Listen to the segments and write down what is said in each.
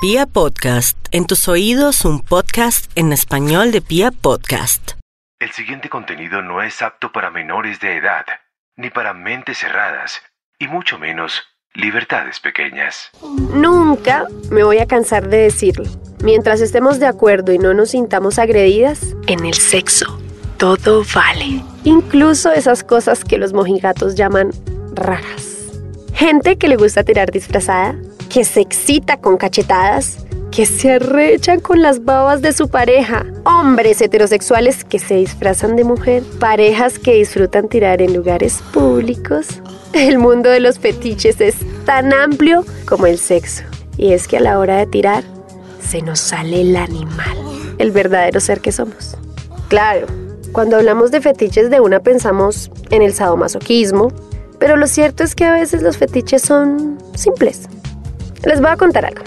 Pia Podcast, en tus oídos un podcast en español de Pia Podcast. El siguiente contenido no es apto para menores de edad, ni para mentes cerradas, y mucho menos libertades pequeñas. Nunca me voy a cansar de decirlo. Mientras estemos de acuerdo y no nos sintamos agredidas, en el sexo todo vale. Incluso esas cosas que los mojigatos llaman raras. Gente que le gusta tirar disfrazada, que se excita con cachetadas, que se arrechan con las babas de su pareja, hombres heterosexuales que se disfrazan de mujer, parejas que disfrutan tirar en lugares públicos. El mundo de los fetiches es tan amplio como el sexo. Y es que a la hora de tirar, se nos sale el animal, el verdadero ser que somos. Claro, cuando hablamos de fetiches de una pensamos en el sadomasoquismo, pero lo cierto es que a veces los fetiches son simples. Les voy a contar algo.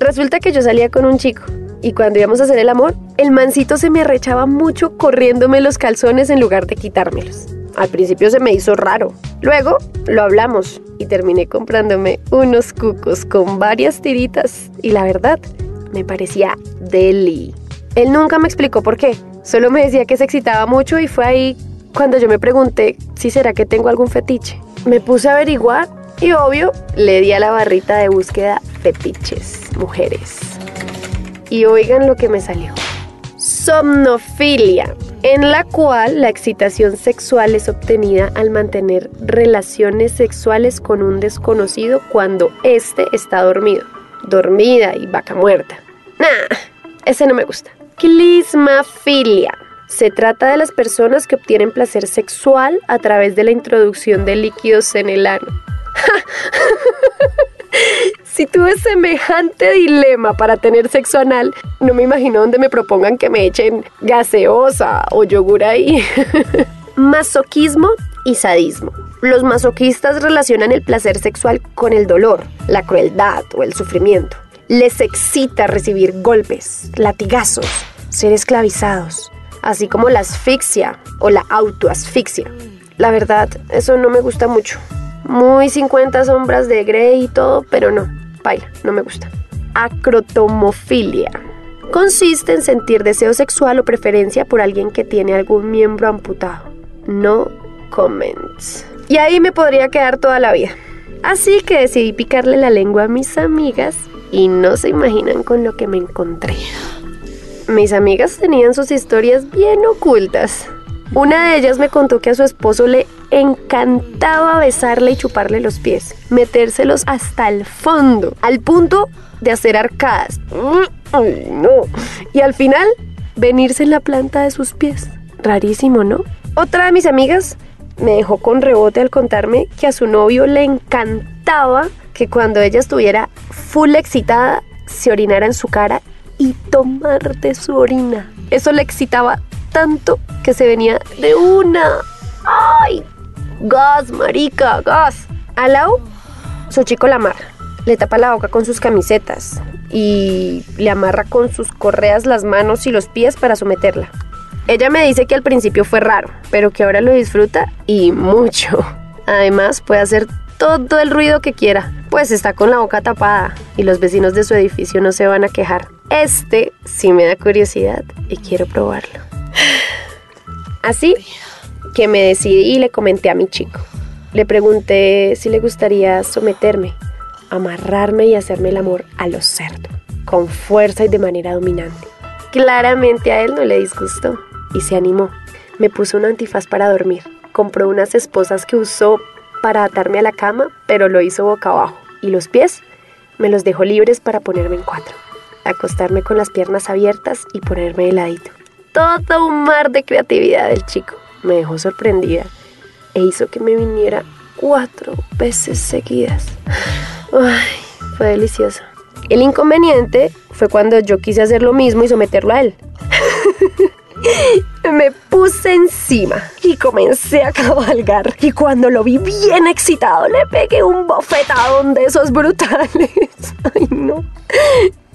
Resulta que yo salía con un chico y cuando íbamos a hacer el amor, el mancito se me arrechaba mucho corriéndome los calzones en lugar de quitármelos. Al principio se me hizo raro. Luego lo hablamos y terminé comprándome unos cucos con varias tiritas y la verdad me parecía deli. Él nunca me explicó por qué, solo me decía que se excitaba mucho y fue ahí cuando yo me pregunté si será que tengo algún fetiche. Me puse a averiguar y obvio le di a la barrita de búsqueda fetiches, mujeres. Y oigan lo que me salió. Somnofilia, en la cual la excitación sexual es obtenida al mantener relaciones sexuales con un desconocido cuando éste está dormido, dormida y vaca muerta. Nah, ese no me gusta. Clismafilia. Se trata de las personas que obtienen placer sexual a través de la introducción de líquidos en el ano. si tuve semejante dilema para tener sexo anal, no me imagino donde me propongan que me echen gaseosa o yogur ahí. Masoquismo y sadismo. Los masoquistas relacionan el placer sexual con el dolor, la crueldad o el sufrimiento. Les excita recibir golpes, latigazos, ser esclavizados así como la asfixia o la autoasfixia. La verdad, eso no me gusta mucho. Muy 50 sombras de Grey y todo, pero no, baila, no me gusta. Acrotomofilia. Consiste en sentir deseo sexual o preferencia por alguien que tiene algún miembro amputado. No comments. Y ahí me podría quedar toda la vida. Así que decidí picarle la lengua a mis amigas y no se imaginan con lo que me encontré. Mis amigas tenían sus historias bien ocultas. Una de ellas me contó que a su esposo le encantaba besarle y chuparle los pies, metérselos hasta el fondo, al punto de hacer arcadas. no. Y al final, venirse en la planta de sus pies. Rarísimo, ¿no? Otra de mis amigas me dejó con rebote al contarme que a su novio le encantaba que cuando ella estuviera full excitada se orinara en su cara y tomar de su orina. Eso le excitaba tanto que se venía de una. ¡Ay! ¡Gas, marica! ¡Gas! Alau, su chico la amarra. Le tapa la boca con sus camisetas y le amarra con sus correas las manos y los pies para someterla. Ella me dice que al principio fue raro, pero que ahora lo disfruta y mucho. Además, puede hacer todo el ruido que quiera, pues está con la boca tapada y los vecinos de su edificio no se van a quejar. Este sí me da curiosidad y quiero probarlo. Así que me decidí y le comenté a mi chico. Le pregunté si le gustaría someterme, amarrarme y hacerme el amor a lo cerdo, con fuerza y de manera dominante. Claramente a él no le disgustó y se animó. Me puso un antifaz para dormir. Compró unas esposas que usó para atarme a la cama, pero lo hizo boca abajo. Y los pies me los dejó libres para ponerme en cuatro acostarme con las piernas abiertas y ponerme de ladito. Todo un mar de creatividad del chico. Me dejó sorprendida e hizo que me viniera cuatro veces seguidas. Ay, fue delicioso. El inconveniente fue cuando yo quise hacer lo mismo y someterlo a él. me puse encima y comencé a cabalgar. Y cuando lo vi bien excitado, le pegué un bofetadón de esos brutales. Ay, no.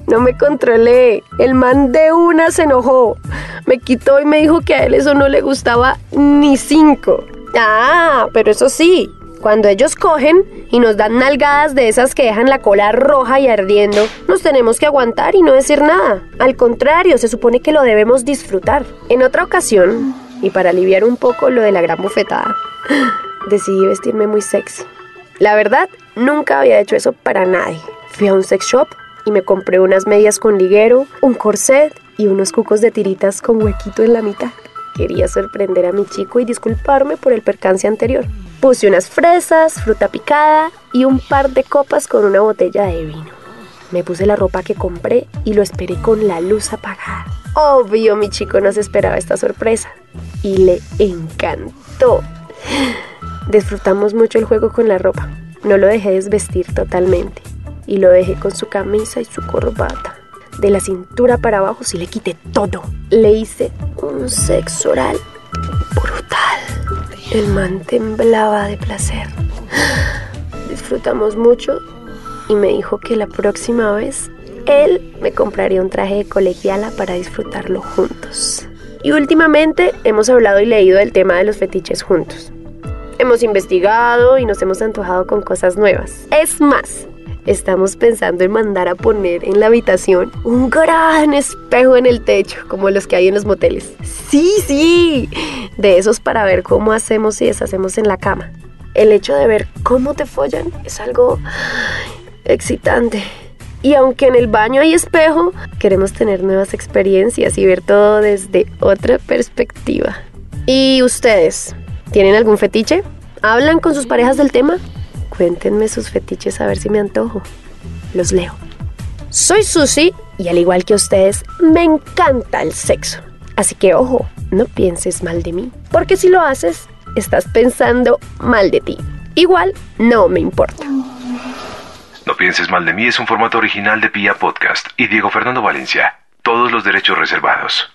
No me controlé. El man de una se enojó. Me quitó y me dijo que a él eso no le gustaba ni cinco. Ah, pero eso sí, Cuando ellos cogen y nos dan nalgadas de esas que dejan la cola roja y ardiendo, nos tenemos que aguantar y no decir nada. Al contrario, se supone que lo debemos disfrutar. En otra ocasión, y para aliviar un poco lo de la gran bofetada, decidí vestirme muy sexy. La verdad, nunca había hecho eso para nadie. Fui a un sex shop y me compré unas medias con liguero, un corset y unos cucos de tiritas con huequito en la mitad. Quería sorprender a mi chico y disculparme por el percance anterior. Puse unas fresas, fruta picada y un par de copas con una botella de vino. Me puse la ropa que compré y lo esperé con la luz apagada. Obvio, mi chico no se esperaba esta sorpresa y le encantó. Disfrutamos mucho el juego con la ropa. No lo dejé desvestir totalmente y lo dejé con su camisa y su corbata. De la cintura para abajo sí le quité todo. Le hice un sexo oral brutal. El man temblaba de placer. Disfrutamos mucho y me dijo que la próxima vez él me compraría un traje de colegiala para disfrutarlo juntos. Y últimamente hemos hablado y leído del tema de los fetiches juntos. Hemos investigado y nos hemos antojado con cosas nuevas. Es más, estamos pensando en mandar a poner en la habitación un gran espejo en el techo, como los que hay en los moteles. Sí, sí, de esos para ver cómo hacemos y deshacemos en la cama. El hecho de ver cómo te follan es algo excitante. Y aunque en el baño hay espejo, queremos tener nuevas experiencias y ver todo desde otra perspectiva. ¿Y ustedes? ¿Tienen algún fetiche? ¿Hablan con sus parejas del tema? Cuéntenme sus fetiches a ver si me antojo. Los leo. Soy Susi y al igual que ustedes, me encanta el sexo. Así que ojo, no pienses mal de mí, porque si lo haces, estás pensando mal de ti. Igual, no me importa. No pienses mal de mí es un formato original de Pia Podcast y Diego Fernando Valencia. Todos los derechos reservados.